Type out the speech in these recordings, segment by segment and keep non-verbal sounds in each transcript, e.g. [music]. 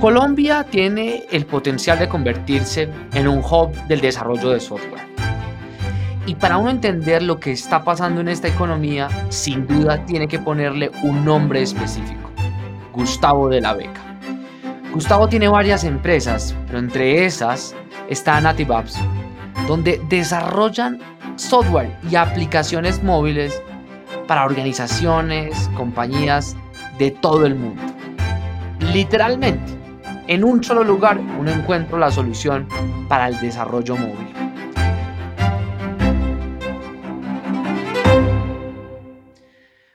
Colombia tiene el potencial de convertirse en un hub del desarrollo de software. Y para uno entender lo que está pasando en esta economía, sin duda tiene que ponerle un nombre específico, Gustavo de la Beca. Gustavo tiene varias empresas, pero entre esas está Native Apps, donde desarrollan software y aplicaciones móviles para organizaciones, compañías de todo el mundo. Literalmente, en un solo lugar uno encuentra la solución para el desarrollo móvil.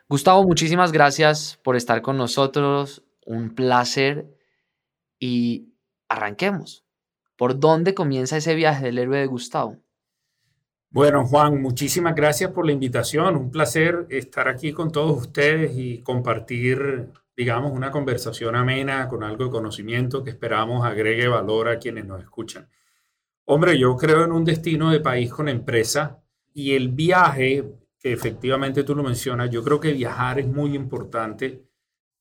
Gustavo, muchísimas gracias por estar con nosotros. Un placer. Y arranquemos. ¿Por dónde comienza ese viaje del héroe de Gustavo? Bueno, Juan, muchísimas gracias por la invitación. Un placer estar aquí con todos ustedes y compartir, digamos, una conversación amena con algo de conocimiento que esperamos agregue valor a quienes nos escuchan. Hombre, yo creo en un destino de país con empresa y el viaje, que efectivamente tú lo mencionas, yo creo que viajar es muy importante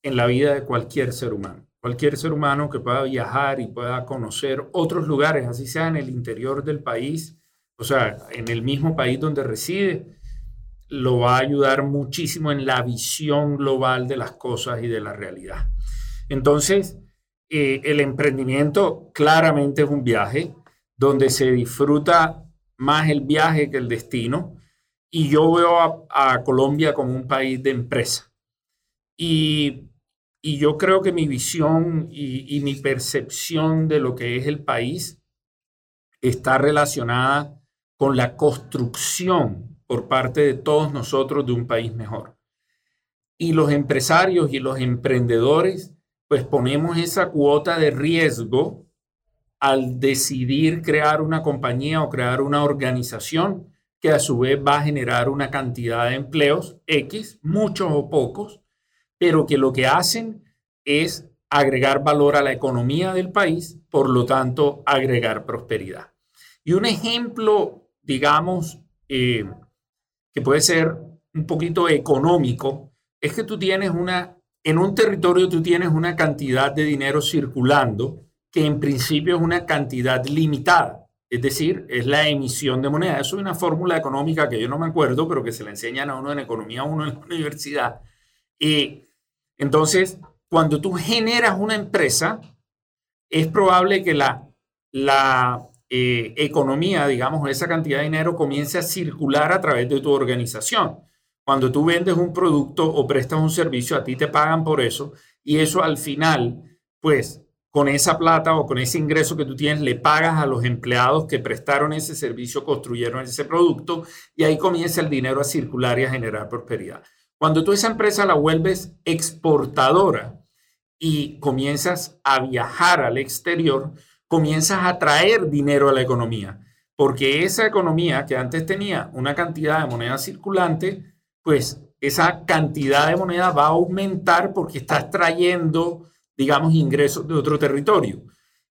en la vida de cualquier ser humano. Cualquier ser humano que pueda viajar y pueda conocer otros lugares, así sea en el interior del país, o sea, en el mismo país donde reside, lo va a ayudar muchísimo en la visión global de las cosas y de la realidad. Entonces, eh, el emprendimiento claramente es un viaje donde se disfruta más el viaje que el destino. Y yo veo a, Colombia como un país de empresa. Y, yo creo que mi visión y, y mi percepción de lo que es el país está relacionada con la construcción por parte de todos nosotros de un país mejor. Y los empresarios y los emprendedores, pues ponemos esa cuota de riesgo al decidir crear una compañía o crear una organización que a su vez va a generar una cantidad de empleos X, muchos o pocos, pero que lo que hacen es agregar valor a la economía del país, por lo tanto, agregar prosperidad. Y un ejemplo digamos, eh, que puede ser un poquito económico, es que tú tienes una, en un territorio tú tienes una cantidad de dinero circulando que en principio es una cantidad limitada, es decir, es la emisión de moneda. Eso es una fórmula económica que yo no me acuerdo, pero que se la enseñan a uno en economía, a uno en la [laughs] universidad. Y entonces, cuando tú generas una empresa, es probable que la, la eh, economía, digamos, esa cantidad de dinero comience a circular a través de tu organización. Cuando tú vendes un producto o prestas un servicio, a ti te pagan por eso y eso al final, pues con esa plata o con ese ingreso que tú tienes, le pagas a los empleados que prestaron ese servicio, construyeron ese producto y ahí comienza el dinero a circular y a generar prosperidad. Cuando tú esa empresa la vuelves exportadora y comienzas a viajar al exterior, comienzas a traer dinero a la economía, porque esa economía que antes tenía una cantidad de moneda circulante, pues esa cantidad de moneda va a aumentar porque estás trayendo, digamos, ingresos de otro territorio.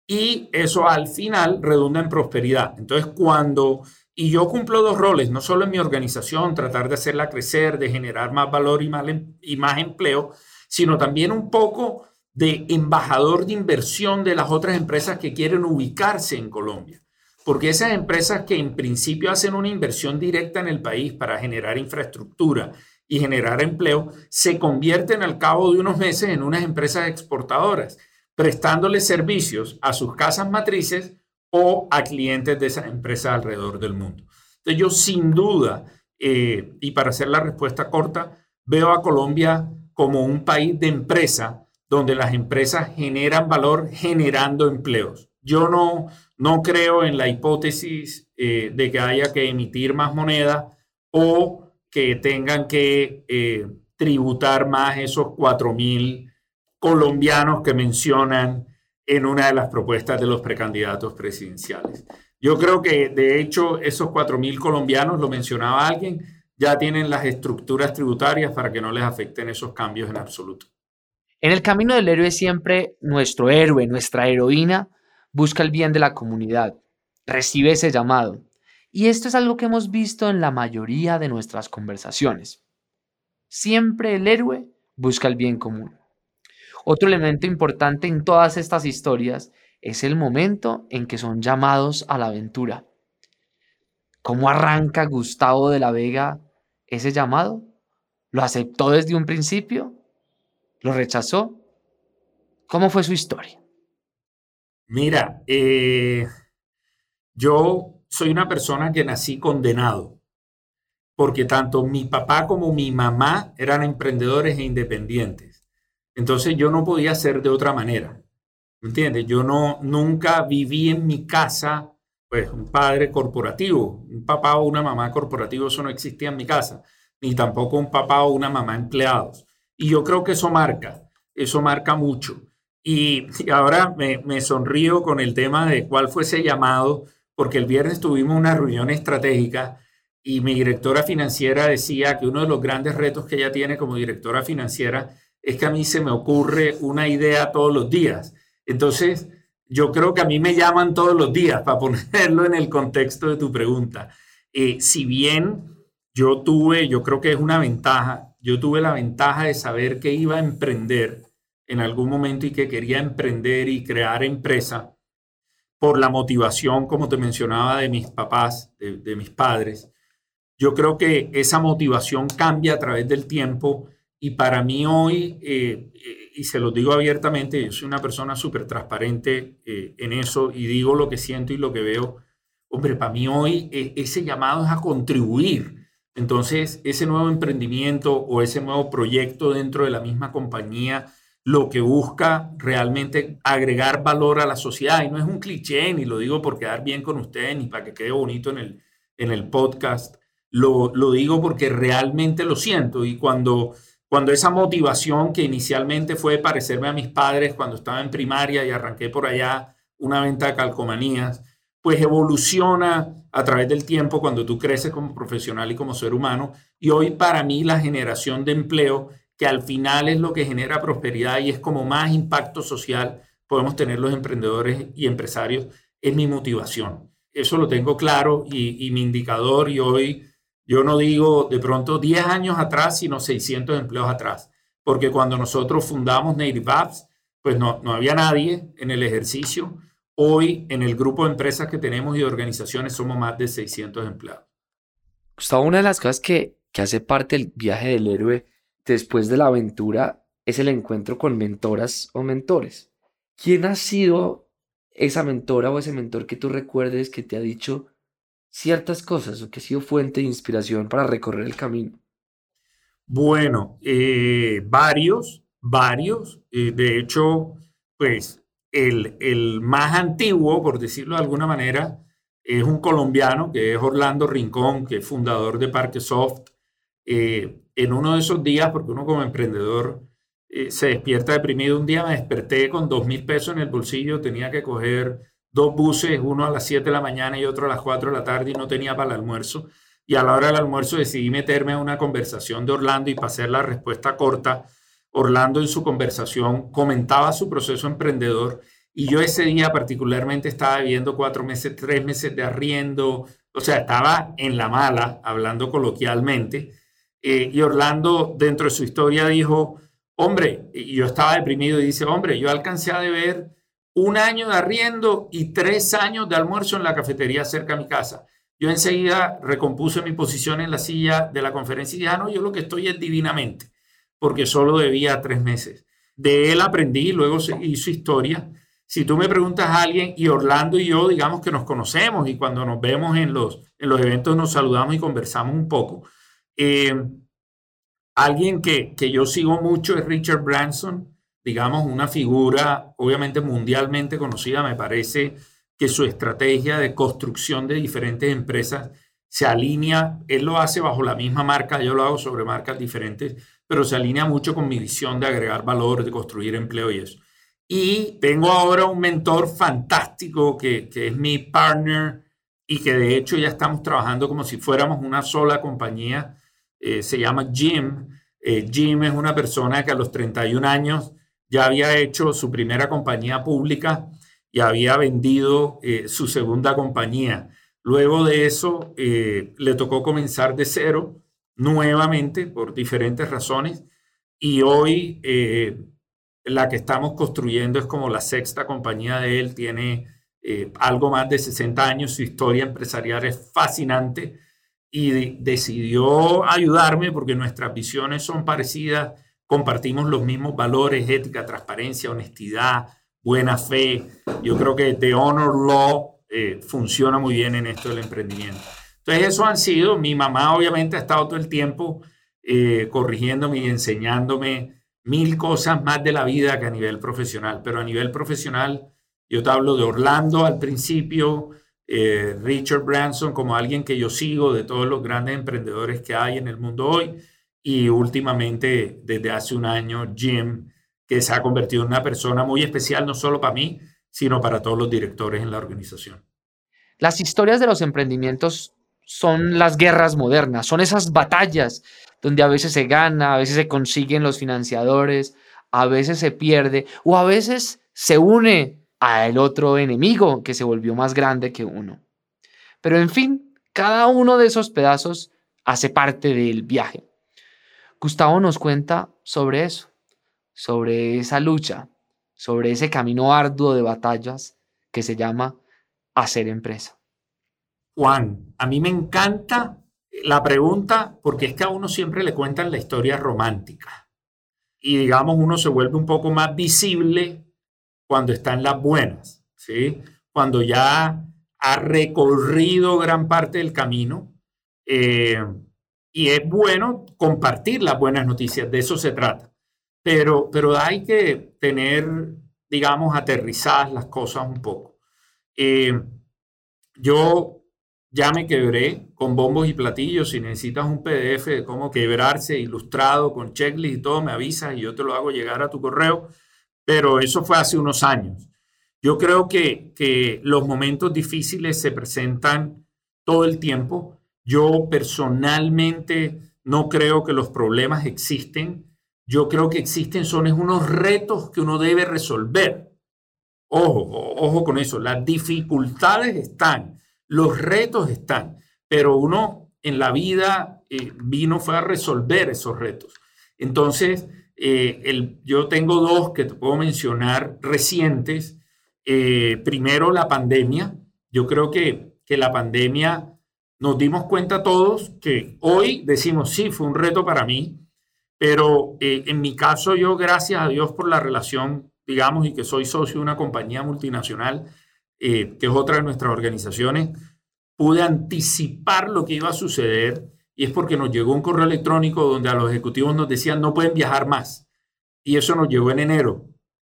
Y eso al final redunda en prosperidad. Entonces, cuando, y yo cumplo dos roles, no solo en mi organización, tratar de hacerla crecer, de generar más valor y más, em, y más empleo, sino también un poco de embajador de inversión de las otras empresas que quieren ubicarse en Colombia. Porque esas empresas que en principio hacen una inversión directa en el país para generar infraestructura y generar empleo, se convierten al cabo de unos meses en unas empresas exportadoras, prestándole servicios a sus casas matrices o a clientes de esas empresas alrededor del mundo. Entonces yo sin duda, eh, y para hacer la respuesta corta, veo a Colombia como un país de empresa donde las empresas generan valor generando empleos. Yo no, no creo en la hipótesis eh, de que haya que emitir más moneda o que tengan que eh, tributar más esos 4 mil colombianos que mencionan en una de las propuestas de los precandidatos presidenciales. Yo creo que de hecho esos 4 mil colombianos, lo mencionaba alguien, ya tienen las estructuras tributarias para que no les afecten esos cambios en absoluto. En el camino del héroe siempre nuestro héroe, nuestra heroína, busca el bien de la comunidad, recibe ese llamado. Y esto es algo que hemos visto en la mayoría de nuestras conversaciones. Siempre el héroe busca el bien común. Otro elemento importante en todas estas historias es el momento en que son llamados a la aventura. ¿Cómo arranca Gustavo de la Vega ese llamado? ¿Lo aceptó desde un principio? ¿Lo rechazó? ¿Cómo fue su historia? Mira, eh, yo soy una persona que nací condenado, porque tanto mi papá como mi mamá eran emprendedores e independientes. Entonces yo no podía ser de otra manera. ¿Me entiendes? Yo no, nunca viví en mi casa, pues, un padre corporativo, un papá o una mamá corporativo, eso no existía en mi casa, ni tampoco un papá o una mamá empleados. Y yo creo que eso marca, eso marca mucho. Y, ahora me, sonrío con el tema de cuál fue ese llamado, porque el viernes tuvimos una reunión estratégica y mi directora financiera decía que uno de los grandes retos que ella tiene como directora financiera es que a mí se me ocurre una idea todos los días. Entonces, yo creo que a mí me llaman todos los días para ponerlo en el contexto de tu pregunta. Eh, si bien yo tuve, yo creo que es una ventaja, yo tuve la ventaja de saber que iba a emprender en algún momento y que quería emprender y crear empresa por la motivación, como te mencionaba, de mis papás, de, mis padres. Yo creo que esa motivación cambia a través del tiempo y para mí hoy, eh, eh, y se lo digo abiertamente, yo soy una persona súper transparente eh, en eso y digo lo que siento y lo que veo. Hombre, para mí hoy ese llamado es a contribuir. Entonces, ese nuevo emprendimiento o ese nuevo proyecto dentro de la misma compañía lo que busca realmente agregar valor a la sociedad. Y no es un cliché, ni lo digo por quedar bien con usted, ni para que quede bonito en el, en el podcast. Lo, lo digo porque realmente lo siento. Y cuando, cuando esa motivación que inicialmente fue parecerme a mis padres cuando estaba en primaria y arranqué por allá una venta de calcomanías, pues evoluciona a través del tiempo cuando tú creces como profesional y como ser humano. Y hoy para mí la generación de empleo que al final es lo que genera prosperidad y es como más impacto social podemos tener los emprendedores y empresarios, es mi motivación. Eso lo tengo claro y, mi indicador y hoy yo no digo de pronto 10 años atrás, sino 600 empleos atrás, porque cuando nosotros fundamos Native Apps, pues no, no había nadie en el ejercicio. Hoy en el grupo de empresas que tenemos y de organizaciones somos más de 600 empleados. Gustavo, una de las cosas que, que hace parte del viaje del héroe después de la aventura es el encuentro con mentoras o mentores. ¿Quién ha sido esa mentora o ese mentor que tú recuerdes que te ha dicho ciertas cosas o que ha sido fuente de inspiración para recorrer el camino? Bueno, eh, varios, varios. Eh, de hecho, pues el, más antiguo, por decirlo de alguna manera, es un colombiano que es Orlando Rincón, que es fundador de Parque Soft. Eh, en uno de esos días, porque uno como emprendedor eh, se despierta deprimido, un día me desperté con dos mil pesos en el bolsillo, tenía que coger dos buses, uno a las 7 de la mañana y otro a las 4 de la tarde y no tenía para el almuerzo. Y a la hora del almuerzo decidí meterme a una conversación de Orlando y para hacer la respuesta corta, Orlando en su conversación comentaba su proceso emprendedor y yo ese día particularmente estaba viviendo cuatro meses, tres meses de arriendo, o sea, estaba en la mala, hablando coloquialmente. Eh, y Orlando, dentro de su historia, dijo, hombre, y yo estaba deprimido y dice, hombre, yo alcancé a ver un año de arriendo y tres años de almuerzo en la cafetería cerca de mi casa. Yo enseguida recompuse mi posición en la silla de la conferencia y dije, ah, no, yo lo que estoy es divinamente, porque solo debía tres meses. De él aprendí, luego hizo historia. Si tú me preguntas a alguien, y Orlando y yo, digamos que nos conocemos y cuando nos vemos en los, en los eventos nos saludamos y conversamos un poco, eh, alguien que, que yo sigo mucho es Richard Branson, digamos, una figura obviamente mundialmente conocida. Me parece que su estrategia de construcción de diferentes empresas se alinea, él lo hace bajo la misma marca, yo lo hago sobre marcas diferentes, pero se alinea mucho con mi visión de agregar valor, de construir empleo y eso. Y tengo ahora un mentor fantástico que, es mi partner y que de hecho ya estamos trabajando como si fuéramos una sola compañía eh, se llama Jim. Eh, Jim es una persona que a los 31 años ya había hecho su primera compañía pública y había vendido eh, su segunda compañía. Luego de eso, le tocó comenzar de cero nuevamente por diferentes razones. Y hoy la que estamos construyendo es como la sexta compañía de él, tiene eh, algo más de 60 años, su historia empresarial es fascinante. Y decidió ayudarme porque nuestras visiones son parecidas, compartimos los mismos valores, ética, transparencia, honestidad, buena fe. Yo creo que The Honor Law eh, funciona muy bien en esto del emprendimiento. Entonces, eso han sido, mi mamá obviamente ha estado todo el tiempo eh, corrigiéndome y enseñándome mil cosas más de la vida que a nivel profesional, pero a nivel profesional, yo te hablo de Orlando al principio, eh, Richard Branson como alguien que yo sigo de todos los grandes emprendedores que hay en el mundo hoy y últimamente desde hace un año Jim, que se ha convertido en una persona muy especial no solo para mí, sino para todos los directores en la organización. Las historias de los emprendimientos son las guerras modernas, son esas batallas donde a veces se gana, a veces se consiguen los financiadores, a veces se pierde o a veces se une al otro enemigo que se volvió más grande que uno. Pero en fin, cada uno de esos pedazos hace parte del viaje. Gustavo nos cuenta sobre eso, sobre esa lucha, sobre ese camino arduo de batallas que se llama hacer empresa. Juan, a mí me encanta la pregunta porque es que a uno siempre le cuentan la historia romántica y digamos uno se vuelve un poco más visible cuando están las buenas, ¿sí? Cuando ya ha recorrido gran parte del camino. Eh, y es bueno compartir las buenas noticias, de eso se trata. Pero, pero hay que tener, digamos, aterrizadas las cosas un poco. Eh, yo ya me quebré con bombos y platillos. Si necesitas un PDF de cómo quebrarse ilustrado con checklist y todo, me avisas y yo te lo hago llegar a tu correo pero eso fue hace unos años. Yo creo que, que los momentos difíciles se presentan todo el tiempo. Yo personalmente no creo que los problemas existen. Yo creo que existen son unos retos que uno debe resolver. Ojo, ojo con eso. Las dificultades están, los retos están, pero uno en la vida eh, vino fue a resolver esos retos. Entonces, eh, el, yo tengo dos que te puedo mencionar recientes. Eh, primero, la pandemia. Yo creo que, que la pandemia nos dimos cuenta todos que hoy decimos, sí, fue un reto para mí, pero en mi caso yo, gracias a Dios por la relación, digamos, y que soy socio de una compañía multinacional, que es otra de nuestras organizaciones, pude anticipar lo que iba a suceder y es porque nos llegó un correo electrónico donde a los ejecutivos nos decían no pueden viajar más. Y eso nos llegó en enero.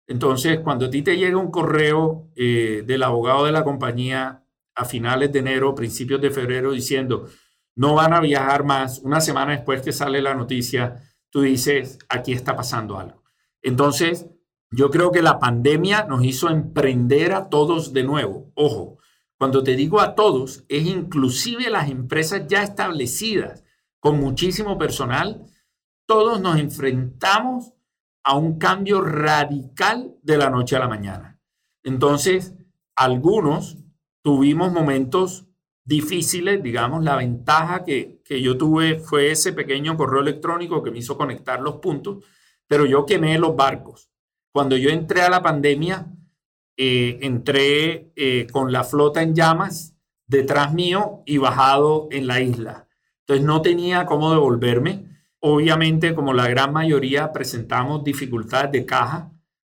Entonces, cuando a ti te llega un correo eh, del abogado de la compañía a finales de enero, principios de febrero, diciendo no van a viajar más, una semana después que sale la noticia, tú dices, aquí está pasando algo. Entonces, yo creo que la pandemia nos hizo emprender a todos de nuevo. Ojo, cuando te digo a todos, es inclusive las empresas ya establecidas con muchísimo personal, todos nos enfrentamos a un cambio radical de la noche a la mañana. Entonces, algunos tuvimos momentos difíciles, digamos, la ventaja que, que yo tuve fue ese pequeño correo electrónico que me hizo conectar los puntos, pero yo quemé los barcos. Cuando yo entré a la pandemia, eh, entré eh, con la flota en llamas detrás mío y bajado en la isla. Entonces no tenía cómo devolverme. Obviamente, como la gran mayoría presentamos dificultades de caja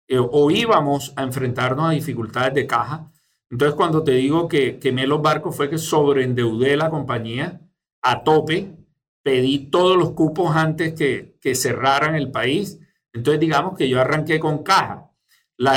eh, o íbamos a enfrentarnos a dificultades de caja. Entonces, cuando te digo que quemé los barcos fue que sobreendeudé la compañía a tope, pedí todos los cupos antes que, que cerraran el país. Entonces, digamos que yo arranqué con caja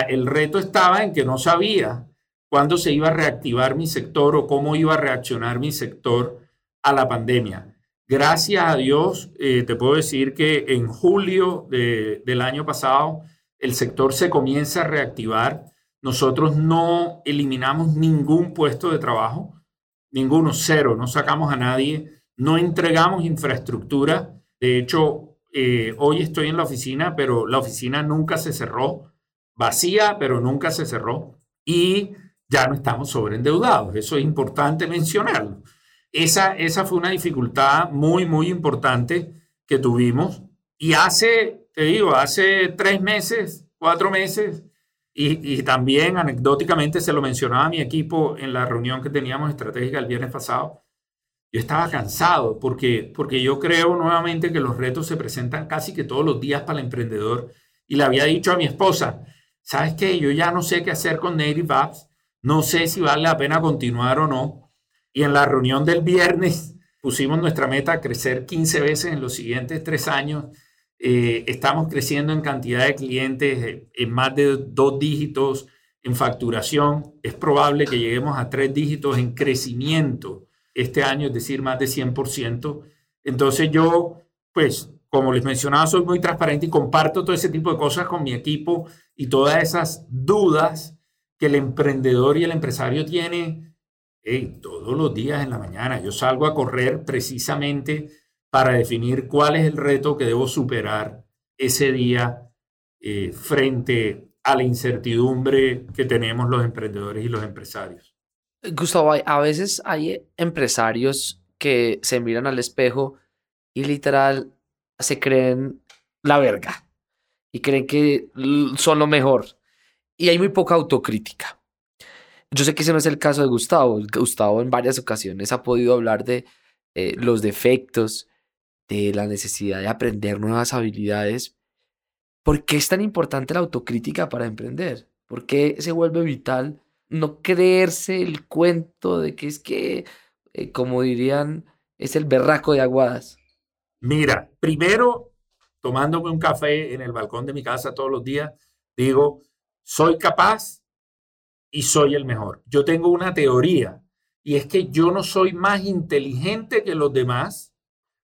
el reto estaba en que no sabía cuándo se iba a reactivar mi sector o cómo iba a reaccionar mi sector a la pandemia. Gracias a Dios, eh, te puedo decir que en julio del año pasado el sector se comienza a reactivar. Nosotros no eliminamos ningún puesto de trabajo, ninguno, cero, no sacamos a nadie, no entregamos infraestructura. De hecho, eh, hoy estoy en la oficina, pero la oficina nunca se cerró vacía, pero nunca se cerró y ya no estamos sobreendeudados. Eso es importante mencionarlo. Esa, esa fue una dificultad muy, muy importante que tuvimos. Y hace, te digo, hace tres meses, cuatro meses. Y, y, también anecdóticamente se lo mencionaba a mi equipo en la reunión que teníamos estratégica el viernes pasado. Yo estaba cansado porque, porque yo creo nuevamente que los retos se presentan casi que todos los días para el emprendedor. Y le había dicho a mi esposa, ¿sabes qué? Yo ya no sé qué hacer con Native Apps, no sé si vale la pena continuar o no. Y en la reunión del viernes pusimos nuestra meta crecer 15 veces en los siguientes tres años. Eh, estamos creciendo en cantidad de clientes eh, en más de dos dígitos en facturación. Es probable que lleguemos a tres dígitos en crecimiento este año, es decir, más de 100%. Entonces yo, pues, como les mencionaba, soy muy transparente y comparto todo ese tipo de cosas con mi equipo y todas esas dudas que el emprendedor y el empresario tiene todos los días en la mañana. Yo salgo a correr precisamente para definir cuál es el reto que debo superar ese día eh, frente a la incertidumbre que tenemos los emprendedores y los empresarios. Gustavo, a veces hay empresarios que se miran al espejo y literal se creen la verga y creen que son lo mejor. Y hay muy poca autocrítica. Yo sé que ese no es el caso de Gustavo. Gustavo en varias ocasiones ha podido hablar de eh, los defectos, de la necesidad de aprender nuevas habilidades. ¿Por qué es tan importante la autocrítica para emprender? ¿Por qué se vuelve vital no creerse el cuento de que es que, eh, como dirían, es el berraco de aguadas? Mira, primero, tomándome un café en el balcón de mi casa todos los días, digo, soy capaz y soy el mejor. Yo tengo una teoría y es que yo no soy más inteligente que los demás,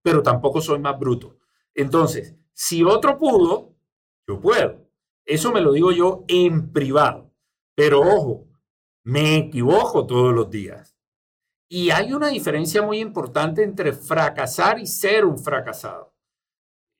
pero tampoco soy más bruto. Entonces, si otro pudo, yo puedo. Eso me lo digo yo en privado. Pero ojo, me equivojo todos los días. Y hay una diferencia muy importante entre fracasar y ser un fracasado.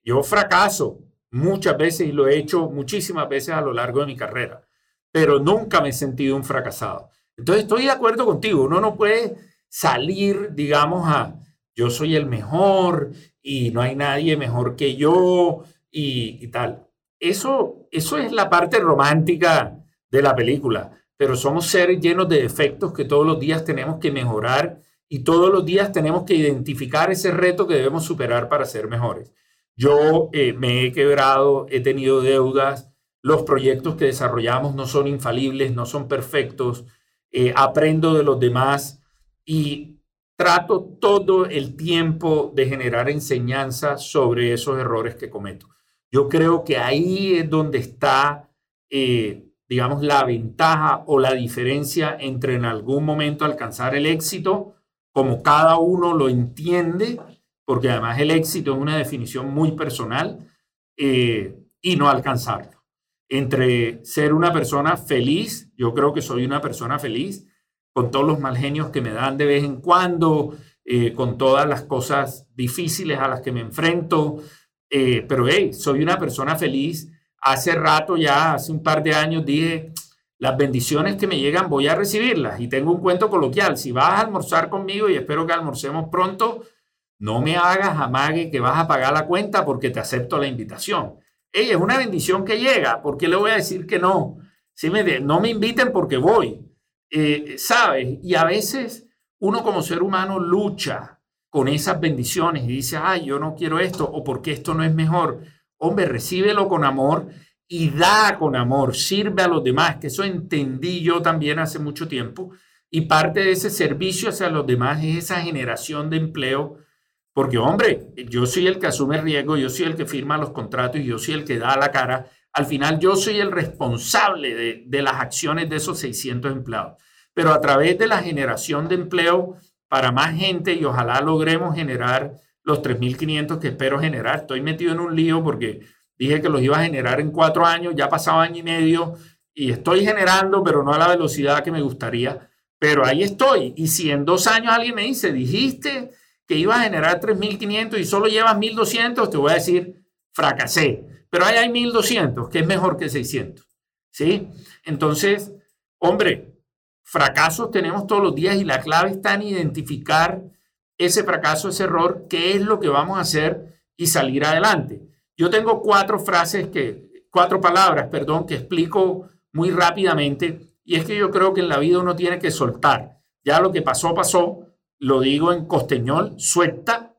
Yo fracaso muchas veces y lo he hecho muchísimas veces a lo largo de mi carrera, pero nunca me he sentido un fracasado. Entonces estoy de acuerdo contigo, uno no puede salir, digamos, a yo soy el mejor y no hay nadie mejor que yo y, y tal. Eso, eso es la parte romántica de la película pero somos seres llenos de defectos que todos los días tenemos que mejorar y todos los días tenemos que identificar ese reto que debemos superar para ser mejores. Yo eh, me he quebrado, he tenido deudas, los proyectos que desarrollamos no son infalibles, no son perfectos, eh, aprendo de los demás y trato todo el tiempo de generar enseñanza sobre esos errores que cometo. Yo creo que ahí es donde está eh, digamos, la ventaja o la diferencia entre en algún momento alcanzar el éxito, como cada uno lo entiende, porque además el éxito es una definición muy personal, eh, y no alcanzarlo. Entre ser una persona feliz, yo creo que soy una persona feliz, con todos los mal genios que me dan de vez en cuando, eh, con todas las cosas difíciles a las que me enfrento, eh, pero hey, soy una persona feliz hace rato ya, hace un par de años, dije, las bendiciones que me llegan voy a recibirlas. Y tengo un cuento coloquial, si vas a almorzar conmigo y espero que almorcemos pronto, no me hagas amague que vas a pagar la cuenta porque te acepto la invitación. Ella es una bendición que llega, ¿por qué le voy a decir que no? Si me no me inviten porque voy. Eh, ¿Sabes? Y a veces uno como ser humano lucha con esas bendiciones y dice, ay, yo no quiero esto o porque esto no es mejor hombre, recíbelo con amor y da con amor, sirve a los demás, que eso entendí yo también hace mucho tiempo. Y parte de ese servicio hacia los demás es esa generación de empleo, porque hombre, yo soy el que asume riesgo, yo soy el que firma los contratos yo soy el que da la cara. Al final yo soy el responsable de, de las acciones de esos 600 empleados. Pero a través de la generación de empleo para más gente y ojalá logremos generar los 3.500 que espero generar. Estoy metido en un lío porque dije que los iba a generar en cuatro años, ya pasaba año y medio y estoy generando, pero no a la velocidad que me gustaría. Pero ahí estoy. Y si en dos años alguien me dice, dijiste que ibas a generar 3.500 y solo llevas 1.200, te voy a decir, fracasé. Pero ahí hay 1.200, que es mejor que 600. ¿Sí? Entonces, hombre, fracasos tenemos todos los días y la clave está en identificar ese fracaso, ese error, qué es lo que vamos a hacer y salir adelante. Yo tengo cuatro frases que, cuatro palabras, perdón, que explico muy rápidamente. Y es que yo creo que en la vida uno tiene que soltar. Ya lo que pasó, pasó. Lo digo en costeñol, suelta.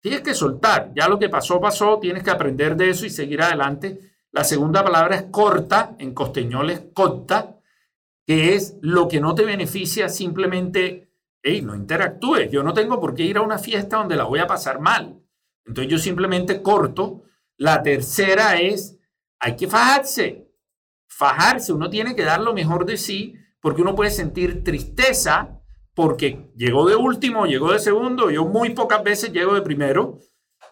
Tienes que soltar. Ya lo que pasó, pasó. Tienes que aprender de eso y seguir adelante. La segunda palabra es corta. En costeñol es corta, que es lo que no te beneficia simplemente, hey, no interactúes. Yo no tengo por qué ir a una fiesta donde la voy a pasar mal. Entonces yo simplemente corto. La tercera es, hay que fajarse. Fajarse, uno tiene que dar lo mejor de sí porque uno puede sentir tristeza porque llegó de último, llegó de segundo, yo muy pocas veces llego de primero,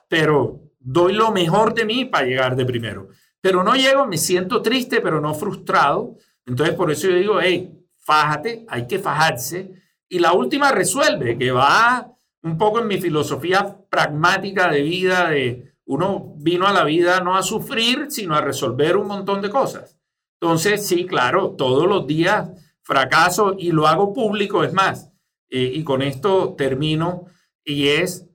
pero doy lo mejor de mí para llegar de primero. Pero no llego, me siento triste, pero no frustrado. Entonces por eso yo digo, hey, fájate, hay que fajarse. Y la última resuelve, que va un poco en mi filosofía pragmática de vida, de uno vino a la vida no a sufrir, sino a resolver un montón de cosas. Entonces, sí, claro, todos los días fracaso y lo hago público, es más, eh, y con esto termino, y es,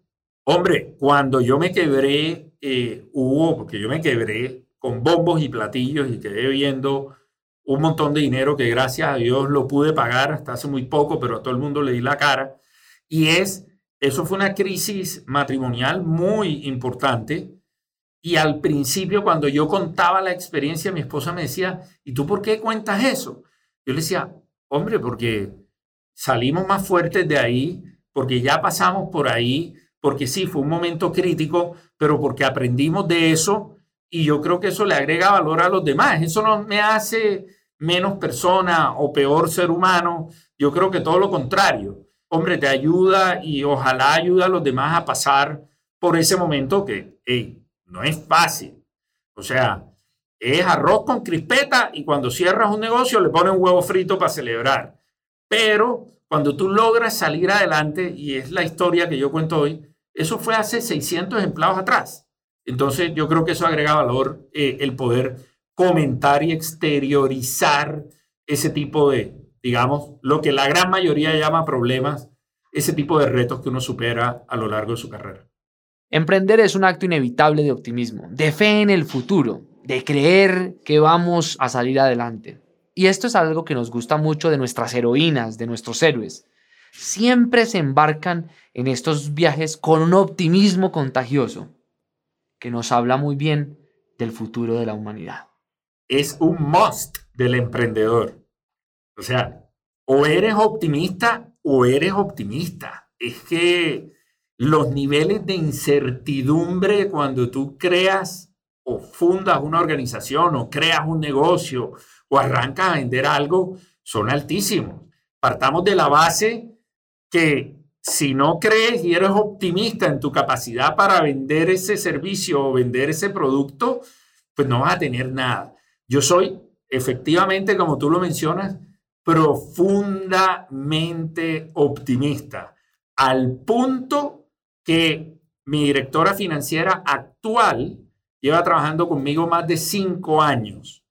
hombre, cuando yo me quebré, eh, hubo, porque yo me quebré con bombos y platillos y quedé viendo un montón de dinero que gracias a Dios lo pude pagar hasta hace muy poco, pero a todo el mundo le di la cara, y es eso fue una crisis matrimonial muy importante. Y al principio, cuando yo contaba la experiencia, mi esposa me decía, ¿y tú por qué cuentas eso? Yo le decía, hombre, porque salimos más fuertes de ahí, porque ya pasamos por ahí, porque sí, fue un momento crítico, pero porque aprendimos de eso y yo creo que eso le agrega valor a los demás. Eso no me hace menos persona o peor ser humano. Yo creo que todo lo contrario hombre, te ayuda y ojalá ayude a los demás a pasar por ese momento que no es fácil. O sea, es arroz con crispeta y cuando cierras un negocio le pones un huevo frito para celebrar. Pero cuando tú logras salir adelante, y es la historia que yo cuento hoy, eso fue hace 600 empleados atrás. Entonces yo creo que eso agrega valor eh, el poder comentar y exteriorizar ese tipo de, digamos, lo que la gran mayoría llama problemas, ese tipo de retos que uno supera a lo largo de su carrera. Emprender es un acto inevitable de optimismo, de fe en el futuro, de creer que vamos a salir adelante. Y esto es algo que nos gusta mucho de nuestras heroínas, de nuestros héroes. Siempre se embarcan en estos viajes con un optimismo contagioso nos habla muy bien del futuro de la humanidad. Es un must del emprendedor. O sea, o eres optimista o eres optimista. Es que los niveles de incertidumbre cuando tú creas o fundas una organización o creas un negocio o arrancas a vender algo son altísimos. Partamos de la base que si no crees y eres optimista en tu capacidad para vender ese servicio o vender ese producto, pues no vas a tener nada. Yo soy, efectivamente, como tú lo mencionas, profundamente optimista, al punto que mi directora financiera actual lleva trabajando conmigo más de cinco años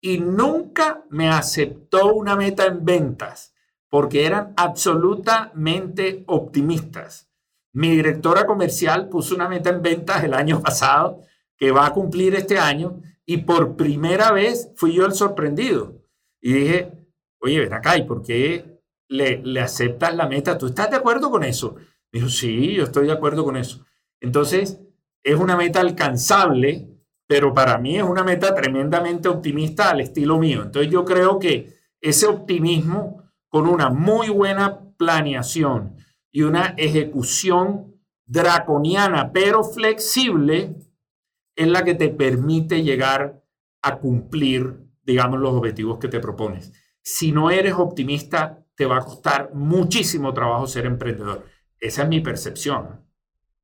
y nunca me aceptó una meta en ventas porque eran absolutamente optimistas. Mi directora comercial puso una meta en ventas el año pasado que va a cumplir este año y por primera vez fui yo el sorprendido. Y dije, oye, ven acá, ¿y por qué le, le aceptas la meta? ¿Tú estás de acuerdo con eso? Me dijo, sí, yo estoy de acuerdo con eso. Entonces, es una meta alcanzable, pero para mí es una meta tremendamente optimista al estilo mío. Entonces, yo creo que ese optimismo con una muy buena planeación y una ejecución draconiana, pero flexible, es la que te permite llegar a cumplir, digamos, los objetivos que te propones si no eres optimista, te va a costar muchísimo trabajo ser emprendedor. Esa es mi percepción.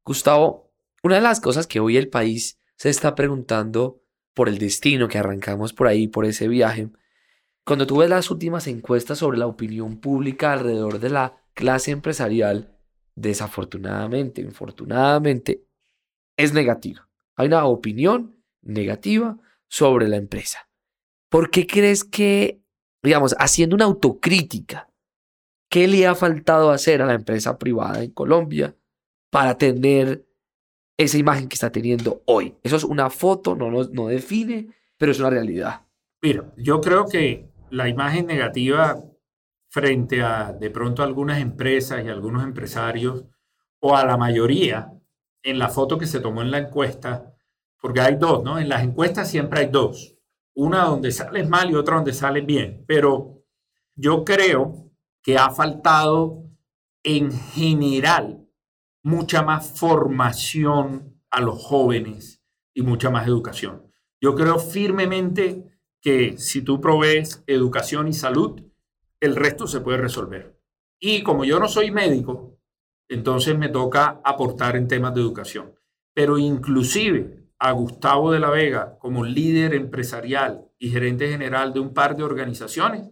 Gustavo, una de las cosas que hoy el país se está preguntando por el destino que arrancamos por ahí, por ese viaje, cuando tú ves las últimas encuestas sobre la opinión pública alrededor de la clase empresarial, desafortunadamente, infortunadamente, es negativa. Hay una opinión negativa sobre la empresa. ¿Por qué crees que digamos, haciendo una autocrítica. ¿Qué le ha faltado hacer a la empresa privada en Colombia para tener esa imagen que está teniendo hoy? Eso es una foto, no, no, define pero es una realidad. Mira, yo creo que la imagen negativa frente a de pronto algunas empresas y algunos empresarios o a la mayoría en la foto que se tomó en la encuesta, porque hay dos, ¿no? En las encuestas siempre hay dos, una donde sales mal y otra donde sales bien, pero yo creo que ha faltado en general mucha más formación a los jóvenes y mucha más educación. Yo creo firmemente que si tú provees educación y salud, el resto se puede resolver. Y como yo no soy médico, entonces me toca aportar en temas de educación. Pero inclusive a Gustavo de la Vega como líder empresarial y gerente general de un par de organizaciones,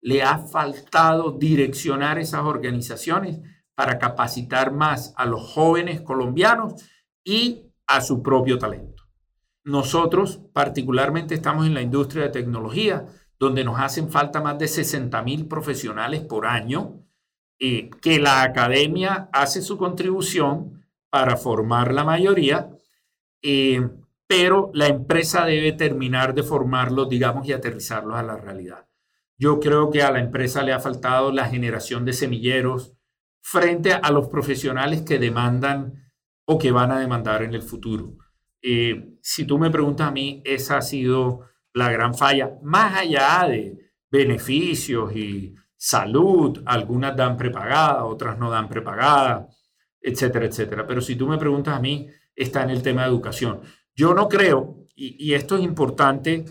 le ha faltado direccionar esas organizaciones para capacitar más a los jóvenes colombianos y a su propio talento. Nosotros particularmente estamos en la industria de tecnología, donde nos hacen falta más de 60 mil profesionales por año, eh, que la academia hace su contribución para formar la mayoría, eh, pero la empresa debe terminar de formarlos, digamos, y aterrizarlos a la realidad. Yo creo que a la empresa le ha faltado la generación de semilleros frente a los profesionales que demandan o que van a demandar en el futuro. Eh, si tú me preguntas a mí, esa ha sido la gran falla, más allá de beneficios y salud, algunas dan prepagada, otras no dan prepagada, etcétera, etcétera. Pero si tú me preguntas a mí, está en el tema de educación. Yo no creo, y, esto es importante,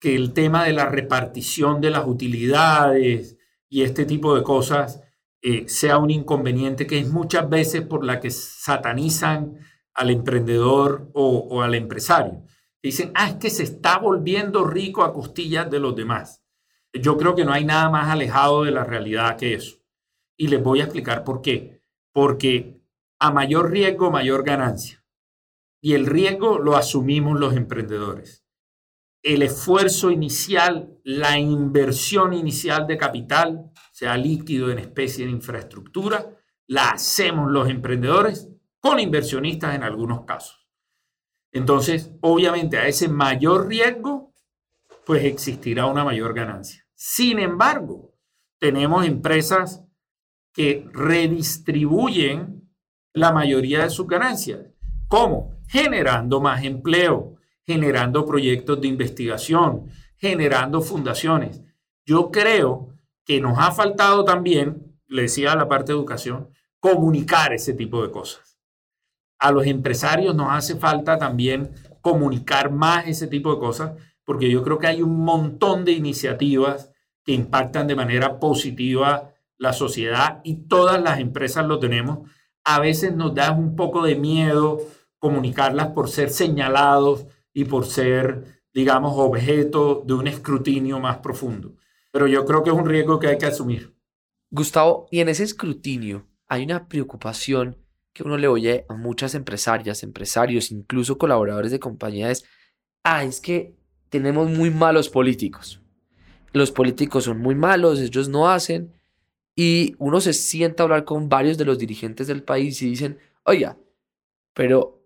que el tema de la repartición de las utilidades y este tipo de cosas eh, sea un inconveniente que es muchas veces por la que satanizan al emprendedor o, al empresario. Dicen, ah, es que se está volviendo rico a costillas de los demás. Yo creo que no hay nada más alejado de la realidad que eso. Y les voy a explicar por qué. Porque a mayor riesgo, mayor ganancia. Y el riesgo lo asumimos los emprendedores. El esfuerzo inicial, la inversión inicial de capital, sea líquido en especie, en infraestructura, la hacemos los emprendedores con inversionistas en algunos casos. Entonces, obviamente, a ese mayor riesgo, pues existirá una mayor ganancia. Sin embargo, tenemos empresas que redistribuyen la mayoría de sus ganancias. ¿Cómo? Generando más empleo, generando proyectos de investigación, generando fundaciones. Yo creo que nos ha faltado también, le decía a la parte de educación, comunicar ese tipo de cosas a los empresarios nos hace falta también comunicar más ese tipo de cosas, porque yo creo que hay un montón de iniciativas que impactan de manera positiva la sociedad y todas las empresas lo tenemos. A veces nos da un poco de miedo comunicarlas por ser señalados y por ser, digamos, objeto de un escrutinio más profundo. Pero yo creo que es un riesgo que hay que asumir. Gustavo, y en ese escrutinio hay una preocupación que uno le oye a muchas empresarias, empresarios, incluso colaboradores de compañías, ah, es que tenemos muy malos políticos. Los políticos son muy malos, ellos no hacen. Y uno se sienta a hablar con varios de los dirigentes del país y dicen, oiga, pero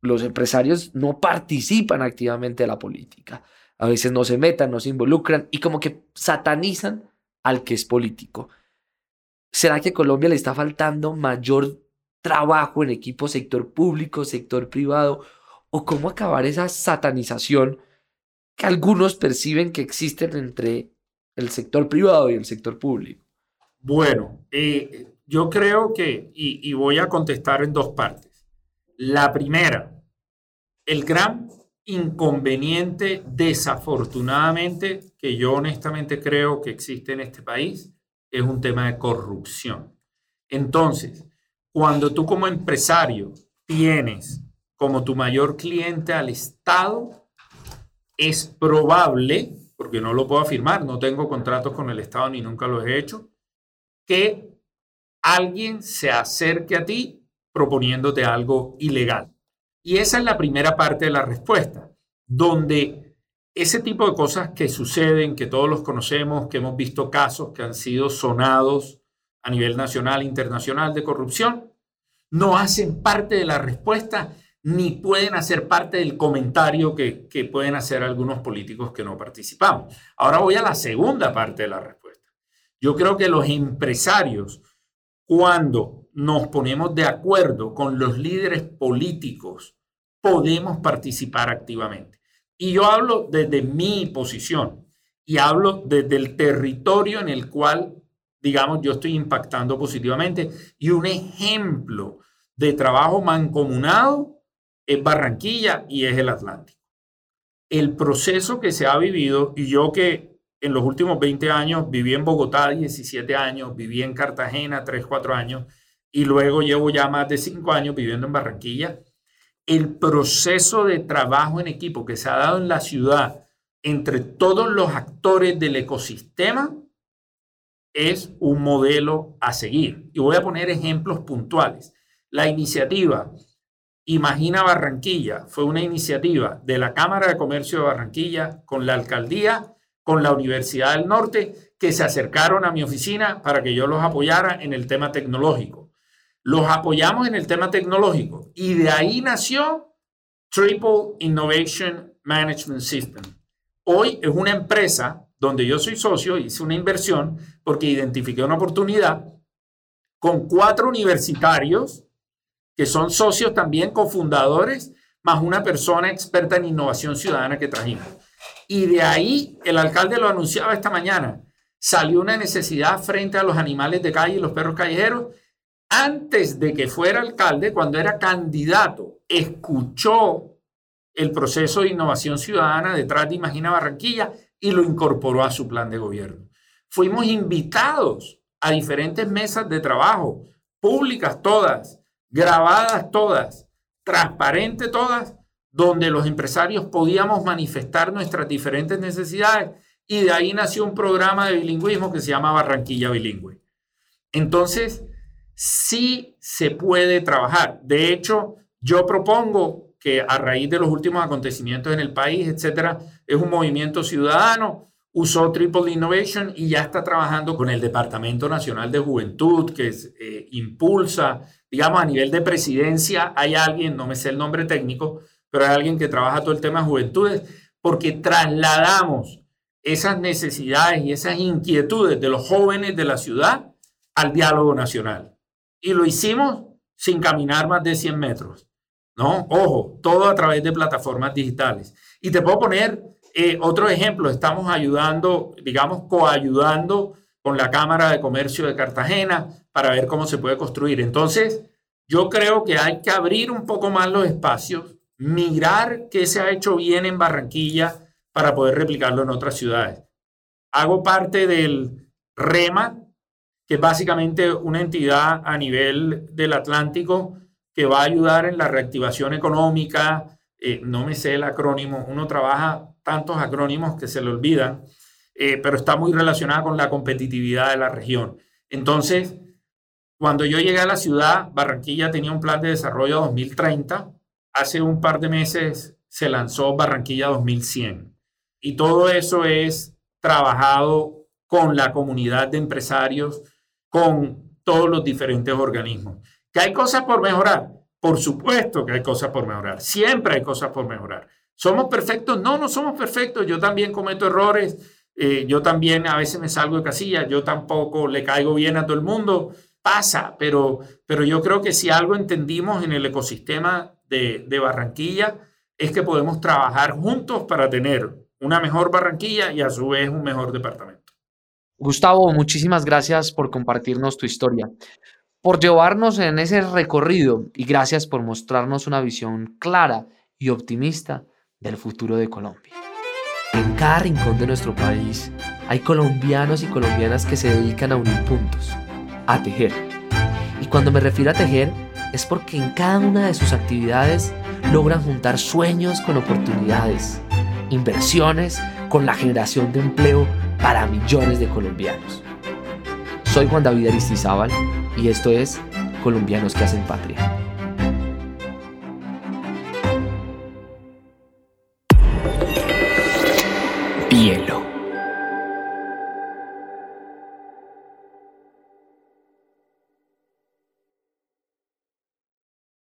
los empresarios no participan activamente de la política. A veces no se metan, no se involucran y como que satanizan al que es político. ¿Será que a Colombia le está faltando mayor trabajo en equipo sector público, sector privado, o cómo acabar esa satanización que algunos perciben que existen entre el sector privado y el sector público. Bueno, eh, yo creo que, y, y voy a contestar en dos partes. La primera, el gran inconveniente, desafortunadamente, que yo honestamente creo que existe en este país, es un tema de corrupción. Entonces, cuando tú como empresario tienes como tu mayor cliente al Estado, es probable, porque no lo puedo afirmar, no tengo contratos con el Estado ni nunca los he hecho, que alguien se acerque a ti proponiéndote algo ilegal. Y esa es la primera parte de la respuesta, donde ese tipo de cosas que suceden, que todos los conocemos, que hemos visto casos que han sido sonados a nivel nacional e internacional de corrupción no hacen parte de la respuesta ni pueden hacer parte del comentario que, que pueden hacer algunos políticos que no participamos. Ahora voy a la segunda parte de la respuesta. Yo creo que los empresarios, cuando nos ponemos de acuerdo con los líderes políticos, podemos participar activamente. Y yo hablo desde mi posición y hablo desde el territorio en el cual, digamos, yo estoy impactando positivamente. Y un ejemplo de trabajo mancomunado es Barranquilla y es el Atlántico. El proceso que se ha vivido, y yo que en los últimos 20 años viví en Bogotá 17 años, viví en Cartagena 3, 4 años, y luego llevo ya más de 5 años viviendo en Barranquilla, el proceso de trabajo en equipo que se ha dado en la ciudad entre todos los actores del ecosistema es un modelo a seguir. Y voy a poner ejemplos puntuales. La iniciativa Imagina Barranquilla fue una iniciativa de la Cámara de Comercio de Barranquilla con la alcaldía, con la Universidad del Norte, que se acercaron a mi oficina para que yo los apoyara en el tema tecnológico. Los apoyamos en el tema tecnológico y de ahí nació Triple Innovation Management System. Hoy es una empresa donde yo soy socio, hice una inversión porque identifiqué una oportunidad con cuatro universitarios que son socios también cofundadores, más una persona experta en innovación ciudadana que trajimos. Y de ahí, el alcalde lo anunciaba esta mañana, salió una necesidad frente a los animales de calle y los perros callejeros antes de que fuera alcalde, cuando era candidato, escuchó el proceso de innovación ciudadana detrás de Imagina Barranquilla y lo incorporó a su plan de gobierno. Fuimos invitados a diferentes mesas de trabajo, públicas todas, grabadas todas, transparentes todas, donde los empresarios podíamos manifestar nuestras diferentes necesidades y de ahí nació un programa de bilingüismo que se llama Barranquilla Bilingüe. Entonces, sí se puede trabajar. De hecho, yo propongo que a raíz de los últimos acontecimientos en el país, etcétera, es un movimiento ciudadano, usó Triple Innovation y ya está trabajando con el Departamento Nacional de Juventud, que eh, impulsa, digamos, a nivel de presidencia, hay alguien, no me sé el nombre técnico, pero hay alguien que trabaja todo el tema de juventudes, porque trasladamos esas necesidades y esas inquietudes de los jóvenes de la ciudad al diálogo nacional y lo hicimos sin caminar más de 100 metros. ¿no? Ojo, todo a través de plataformas digitales. Y te puedo poner eh, otro ejemplo. Estamos ayudando, digamos, coayudando con la Cámara de Comercio de Cartagena para ver cómo se puede construir. Entonces, yo creo que hay que abrir un poco más los espacios, mirar qué se ha hecho bien en Barranquilla para poder replicarlo en otras ciudades. Hago parte del REMA, que es básicamente una entidad a nivel del Atlántico que va a ayudar en la reactivación económica. Eh, no me sé el acrónimo, uno trabaja tantos acrónimos que se le olvidan, eh, pero está muy relacionada con la competitividad de la región. Entonces, cuando yo llegué a la ciudad, Barranquilla tenía un plan de desarrollo 2030. Hace un par de meses se lanzó Barranquilla 2100. Y todo eso es trabajado con la comunidad de empresarios, con todos los diferentes organismos. ¿Que hay cosas por mejorar? Por supuesto que hay cosas por mejorar. Siempre hay cosas por mejorar. ¿Somos perfectos? No, no somos perfectos. Yo también cometo errores. Eh, yo también a veces me salgo de casilla. Yo tampoco le caigo bien a todo el mundo. Pasa, pero, pero yo creo que si algo entendimos en el ecosistema de, de Barranquilla es que podemos trabajar juntos para tener una mejor Barranquilla y a su vez un mejor departamento. Gustavo, muchísimas gracias por compartirnos tu historia, por llevarnos en ese recorrido y gracias por mostrarnos una visión clara y optimista del futuro de Colombia. En cada rincón de nuestro país hay colombianos y colombianas que se dedican a unir puntos, a tejer. Y cuando me refiero a tejer, es porque en cada una de sus actividades logran juntar sueños con oportunidades, inversiones con la generación de empleo para millones de colombianos. Soy Juan David Aristizábal y esto es Colombianos que hacen patria. Hielo.